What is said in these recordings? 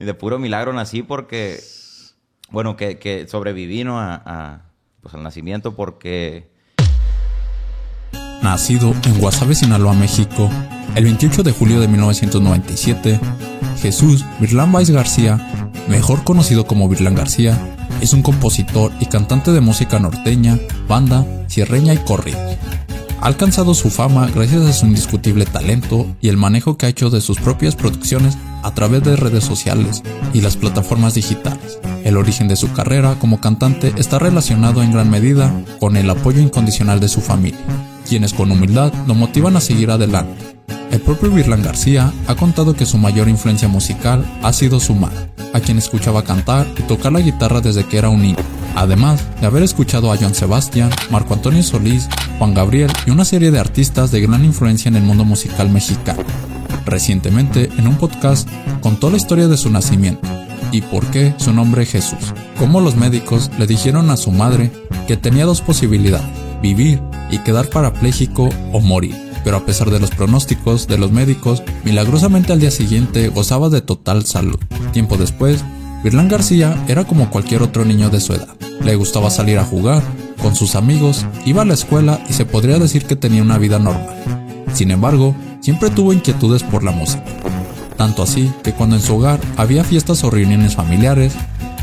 De puro milagro nací porque, bueno, que, que. A, pues al nacimiento porque... Nacido en Guasave, Sinaloa, México, el 28 de julio de 1997, Jesús Virlán Valls García, mejor conocido como Virlán García, es un compositor y cantante de música norteña, banda, sierreña y corrido. Ha alcanzado su fama gracias a su indiscutible talento y el manejo que ha hecho de sus propias producciones a través de redes sociales y las plataformas digitales. El origen de su carrera como cantante está relacionado en gran medida con el apoyo incondicional de su familia, quienes con humildad lo motivan a seguir adelante. El propio Virlan García ha contado que su mayor influencia musical ha sido su madre, a quien escuchaba cantar y tocar la guitarra desde que era un niño, además de haber escuchado a Joan Sebastián, Marco Antonio Solís, Juan Gabriel y una serie de artistas de gran influencia en el mundo musical mexicano. Recientemente, en un podcast, contó la historia de su nacimiento y por qué su nombre Jesús. Cómo los médicos le dijeron a su madre que tenía dos posibilidades, vivir y quedar parapléjico o morir. Pero a pesar de los pronósticos de los médicos, milagrosamente al día siguiente gozaba de total salud. Tiempo después, Virlán García era como cualquier otro niño de su edad. Le gustaba salir a jugar con sus amigos, iba a la escuela y se podría decir que tenía una vida normal. Sin embargo, siempre tuvo inquietudes por la música. Tanto así que cuando en su hogar había fiestas o reuniones familiares,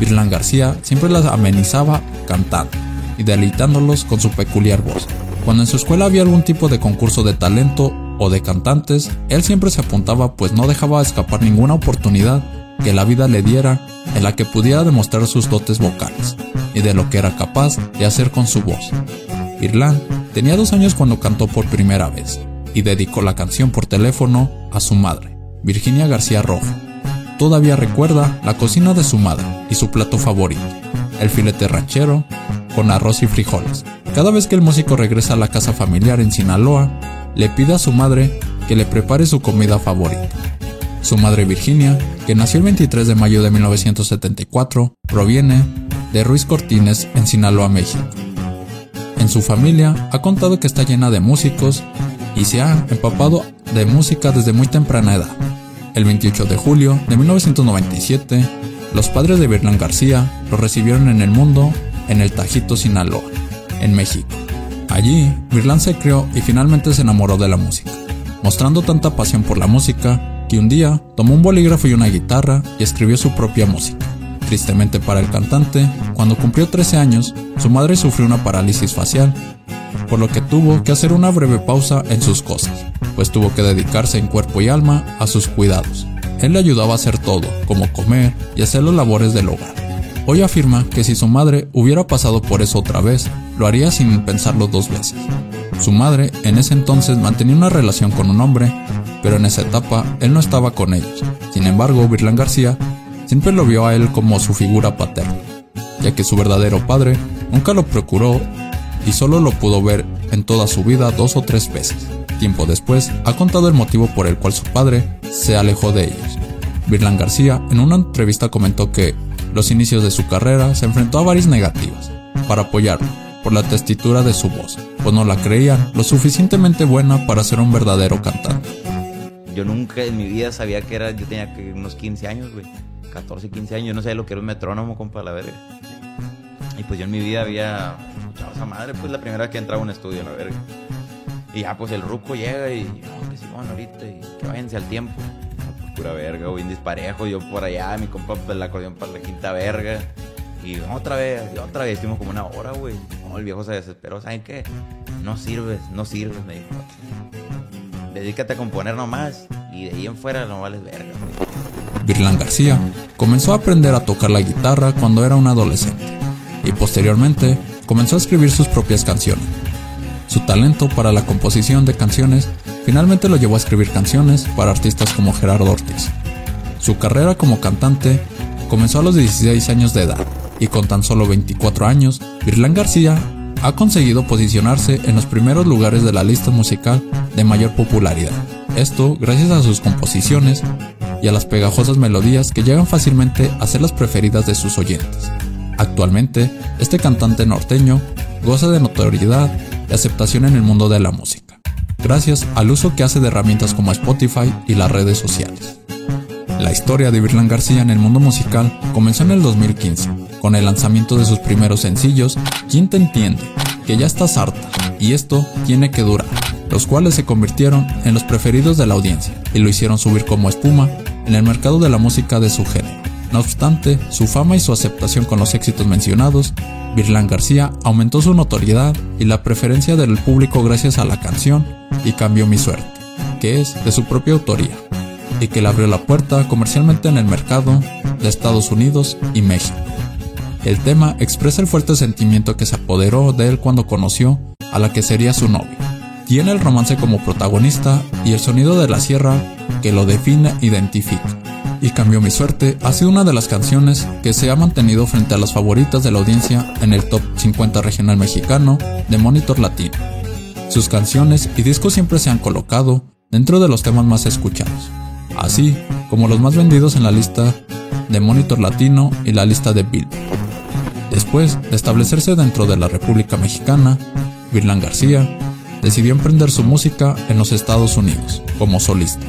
Virlán García siempre las amenizaba cantando y deleitándolos con su peculiar voz. Cuando en su escuela había algún tipo de concurso de talento o de cantantes, él siempre se apuntaba pues no dejaba escapar ninguna oportunidad que la vida le diera en la que pudiera demostrar sus dotes vocales y de lo que era capaz de hacer con su voz. Virlán tenía dos años cuando cantó por primera vez y dedicó la canción por teléfono a su madre, Virginia García Rojo. Todavía recuerda la cocina de su madre y su plato favorito, el filete ranchero con arroz y frijoles. Cada vez que el músico regresa a la casa familiar en Sinaloa, le pide a su madre que le prepare su comida favorita. Su madre Virginia, que nació el 23 de mayo de 1974, proviene de Ruiz Cortines en Sinaloa, México. En su familia ha contado que está llena de músicos y se ha empapado de música desde muy temprana edad. El 28 de julio de 1997, los padres de Virlán García lo recibieron en el mundo en el Tajito, Sinaloa, en México. Allí, Virlán se crió y finalmente se enamoró de la música, mostrando tanta pasión por la música que un día tomó un bolígrafo y una guitarra y escribió su propia música. Tristemente para el cantante, cuando cumplió 13 años, su madre sufrió una parálisis facial por lo que tuvo que hacer una breve pausa en sus cosas, pues tuvo que dedicarse en cuerpo y alma a sus cuidados. Él le ayudaba a hacer todo, como comer y hacer las labores del hogar. Hoy afirma que si su madre hubiera pasado por eso otra vez, lo haría sin pensarlo dos veces. Su madre en ese entonces mantenía una relación con un hombre, pero en esa etapa él no estaba con ellos. Sin embargo, Virlán García siempre lo vio a él como su figura paterna, ya que su verdadero padre nunca lo procuró y solo lo pudo ver en toda su vida dos o tres veces. Tiempo después, ha contado el motivo por el cual su padre se alejó de ellos. Virlan García en una entrevista comentó que los inicios de su carrera se enfrentó a varias negativas para apoyarlo por la testitura de su voz, pues no la creían lo suficientemente buena para ser un verdadero cantante. Yo nunca en mi vida sabía que era, yo tenía unos 15 años, güey, 14, 15 años, yo no sabía lo que era un metrónomo, compa, la verga. Y pues yo en mi vida había escuchado esa madre, pues la primera vez que entraba a un estudio, la verga. Y ya, pues el ruco llega y, no, que sí, bueno, ahorita, y que váyanse al tiempo. pues, pura verga, güey, disparejo, yo por allá, mi compa, pues, el acordeón para la quinta verga. Y otra vez, y otra vez, estuvimos como una hora, güey. No, el viejo se desesperó, ¿saben qué? No sirves, no sirves, me dijo. Dedícate a componer nomás, y de ahí en fuera no vales verga, güey. Virlán García comenzó a aprender a tocar la guitarra cuando era un adolescente y posteriormente comenzó a escribir sus propias canciones. Su talento para la composición de canciones finalmente lo llevó a escribir canciones para artistas como Gerardo Ortiz. Su carrera como cantante comenzó a los 16 años de edad y con tan solo 24 años, Virlán García ha conseguido posicionarse en los primeros lugares de la lista musical de mayor popularidad. Esto gracias a sus composiciones y a las pegajosas melodías que llegan fácilmente a ser las preferidas de sus oyentes. Actualmente, este cantante norteño goza de notoriedad y aceptación en el mundo de la música, gracias al uso que hace de herramientas como Spotify y las redes sociales. La historia de Virlán García en el mundo musical comenzó en el 2015, con el lanzamiento de sus primeros sencillos, ¿Quién te entiende? Que ya estás harta, y esto tiene que durar, los cuales se convirtieron en los preferidos de la audiencia y lo hicieron subir como espuma en el mercado de la música de su género. No obstante, su fama y su aceptación con los éxitos mencionados, Virlán García aumentó su notoriedad y la preferencia del público gracias a la canción Y cambió mi suerte, que es de su propia autoría, y que le abrió la puerta comercialmente en el mercado de Estados Unidos y México. El tema expresa el fuerte sentimiento que se apoderó de él cuando conoció a la que sería su novia. Tiene el romance como protagonista y el sonido de la sierra que lo define identifica y Cambió mi suerte ha sido una de las canciones que se ha mantenido frente a las favoritas de la audiencia en el top 50 regional mexicano de Monitor Latino. Sus canciones y discos siempre se han colocado dentro de los temas más escuchados, así como los más vendidos en la lista de Monitor Latino y la lista de Billboard. Después de establecerse dentro de la República Mexicana, Virlán García decidió emprender su música en los Estados Unidos como solista.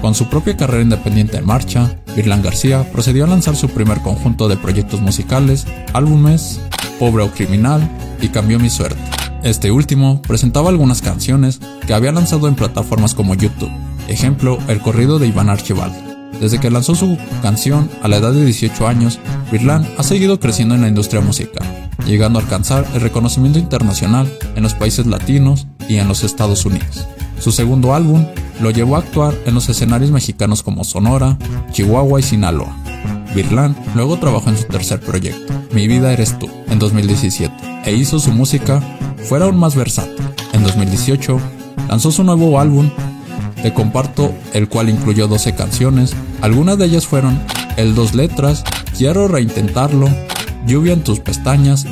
Con su propia carrera independiente en marcha, Virlán García procedió a lanzar su primer conjunto de proyectos musicales, álbumes, Pobre o Criminal y Cambió mi suerte. Este último presentaba algunas canciones que había lanzado en plataformas como YouTube, ejemplo, el corrido de Iván Archibaldo. Desde que lanzó su canción a la edad de 18 años, Virlán ha seguido creciendo en la industria musical, llegando a alcanzar el reconocimiento internacional en los países latinos y en los Estados Unidos. Su segundo álbum lo llevó a actuar en los escenarios mexicanos como Sonora, Chihuahua y Sinaloa. Virlán luego trabajó en su tercer proyecto, Mi vida eres tú, en 2017, e hizo su música fuera aún más versátil. En 2018 lanzó su nuevo álbum, Te Comparto, el cual incluyó 12 canciones, algunas de ellas fueron El Dos Letras, Quiero Reintentarlo, Lluvia en tus pestañas,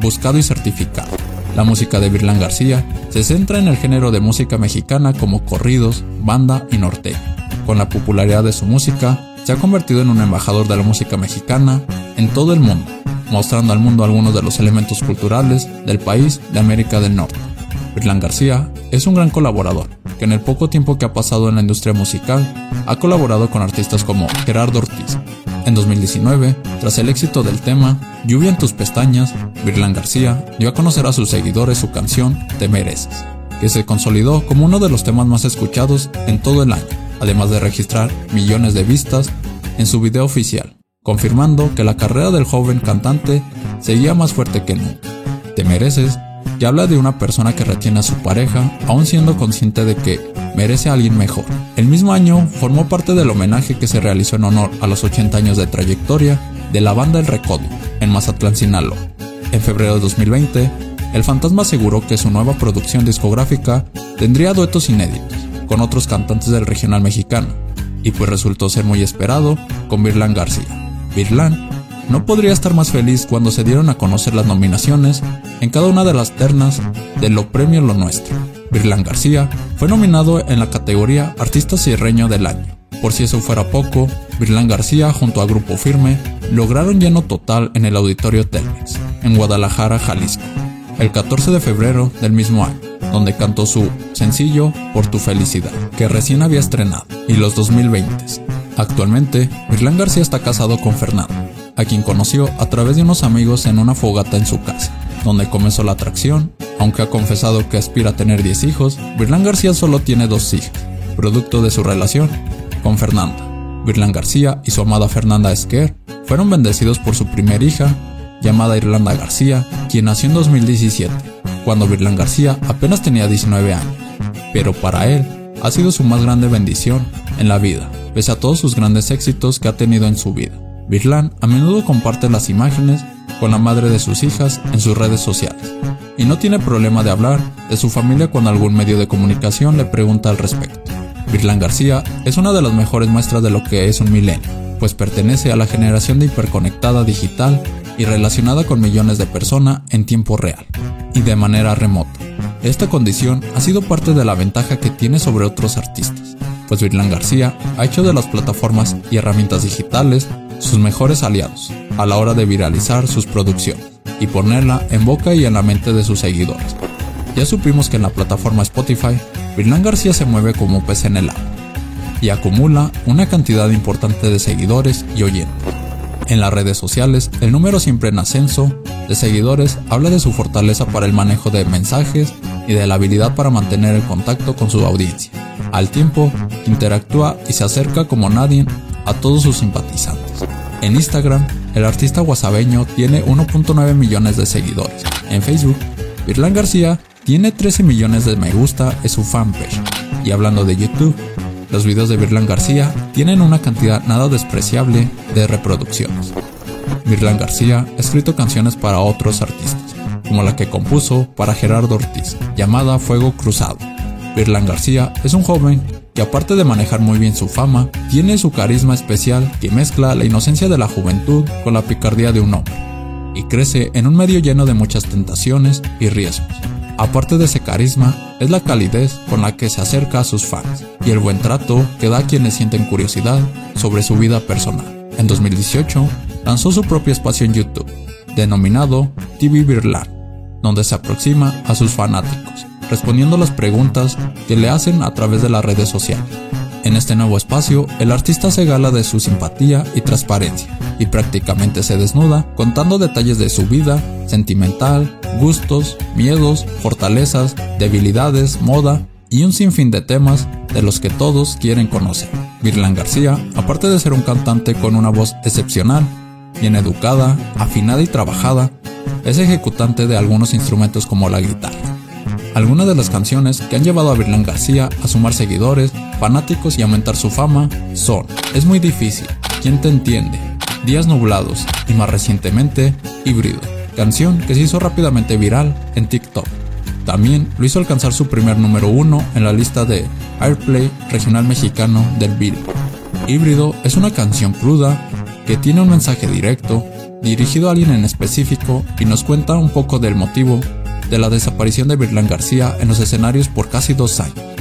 Buscado y Certificado. La música de Virlán García se centra en el género de música mexicana como corridos, banda y norte. Con la popularidad de su música, se ha convertido en un embajador de la música mexicana en todo el mundo, mostrando al mundo algunos de los elementos culturales del país de América del Norte. Virlán García es un gran colaborador, que en el poco tiempo que ha pasado en la industria musical, ha colaborado con artistas como Gerardo Ortiz, en 2019, tras el éxito del tema Lluvia en tus pestañas, Virlán García dio a conocer a sus seguidores su canción Te mereces, que se consolidó como uno de los temas más escuchados en todo el año, además de registrar millones de vistas en su video oficial, confirmando que la carrera del joven cantante seguía más fuerte que nunca. Te mereces que habla de una persona que retiene a su pareja, aún siendo consciente de que merece a alguien mejor. El mismo año formó parte del homenaje que se realizó en honor a los 80 años de trayectoria de la banda El Recodo, en Mazatlán, Sinaloa. En febrero de 2020, el Fantasma aseguró que su nueva producción discográfica tendría duetos inéditos con otros cantantes del regional mexicano, y pues resultó ser muy esperado con Virlán García. Virlán no podría estar más feliz cuando se dieron a conocer las nominaciones en cada una de las ternas de Lo Premio Lo Nuestro. Virlán García fue nominado en la categoría Artista Sierreño del Año. Por si eso fuera poco, Virlán García junto a Grupo Firme lograron lleno total en el Auditorio Telmex, en Guadalajara, Jalisco, el 14 de febrero del mismo año, donde cantó su sencillo Por tu felicidad, que recién había estrenado, y los 2020. Actualmente, Virlán García está casado con Fernando, a quien conoció a través de unos amigos en una fogata en su casa, donde comenzó la atracción. Aunque ha confesado que aspira a tener 10 hijos, Virlán García solo tiene dos hijas, producto de su relación con Fernanda. Virlán García y su amada Fernanda Esquer fueron bendecidos por su primera hija, llamada Irlanda García, quien nació en 2017, cuando Virlán García apenas tenía 19 años. Pero para él, ha sido su más grande bendición en la vida, pese a todos sus grandes éxitos que ha tenido en su vida. Virlán a menudo comparte las imágenes con la madre de sus hijas en sus redes sociales y no tiene problema de hablar de su familia cuando algún medio de comunicación le pregunta al respecto. Virlán García es una de las mejores muestras de lo que es un milenio, pues pertenece a la generación de hiperconectada digital y relacionada con millones de personas en tiempo real y de manera remota. Esta condición ha sido parte de la ventaja que tiene sobre otros artistas, pues Virlán García ha hecho de las plataformas y herramientas digitales sus mejores aliados a la hora de viralizar sus producciones y ponerla en boca y en la mente de sus seguidores. Ya supimos que en la plataforma Spotify, Virlán García se mueve como pez en el agua. y acumula una cantidad importante de seguidores y oyentes. En las redes sociales, el número siempre en ascenso de seguidores habla de su fortaleza para el manejo de mensajes y de la habilidad para mantener el contacto con su audiencia. Al tiempo, interactúa y se acerca como nadie a todos sus simpatizantes. En Instagram, el artista guasabeño tiene 1.9 millones de seguidores. En Facebook, Virlán García tiene 13 millones de me gusta en su fanpage. Y hablando de YouTube, los videos de Virlán García tienen una cantidad nada despreciable de reproducciones. Virlán García ha escrito canciones para otros artistas, como la que compuso para Gerardo Ortiz, llamada Fuego Cruzado. Virlán García es un joven que aparte de manejar muy bien su fama, tiene su carisma especial que mezcla la inocencia de la juventud con la picardía de un hombre, y crece en un medio lleno de muchas tentaciones y riesgos. Aparte de ese carisma, es la calidez con la que se acerca a sus fans y el buen trato que da a quienes sienten curiosidad sobre su vida personal. En 2018, lanzó su propio espacio en YouTube, denominado TV Birlan, donde se aproxima a sus fanáticos, respondiendo las preguntas que le hacen a través de las redes sociales. En este nuevo espacio, el artista se gala de su simpatía y transparencia, y prácticamente se desnuda contando detalles de su vida sentimental, gustos, miedos, fortalezas, debilidades, moda y un sinfín de temas de los que todos quieren conocer. Virlan García, aparte de ser un cantante con una voz excepcional, bien educada, afinada y trabajada, es ejecutante de algunos instrumentos como la guitarra. Algunas de las canciones que han llevado a Virlán García a sumar seguidores, fanáticos y aumentar su fama son Es muy difícil, ¿Quién te entiende? Días nublados y más recientemente Híbrido, canción que se hizo rápidamente viral en TikTok. También lo hizo alcanzar su primer número uno en la lista de Airplay regional mexicano del Billboard. Híbrido es una canción cruda que tiene un mensaje directo, dirigido a alguien en específico y nos cuenta un poco del motivo de la desaparición de Virlán García en los escenarios por casi dos años.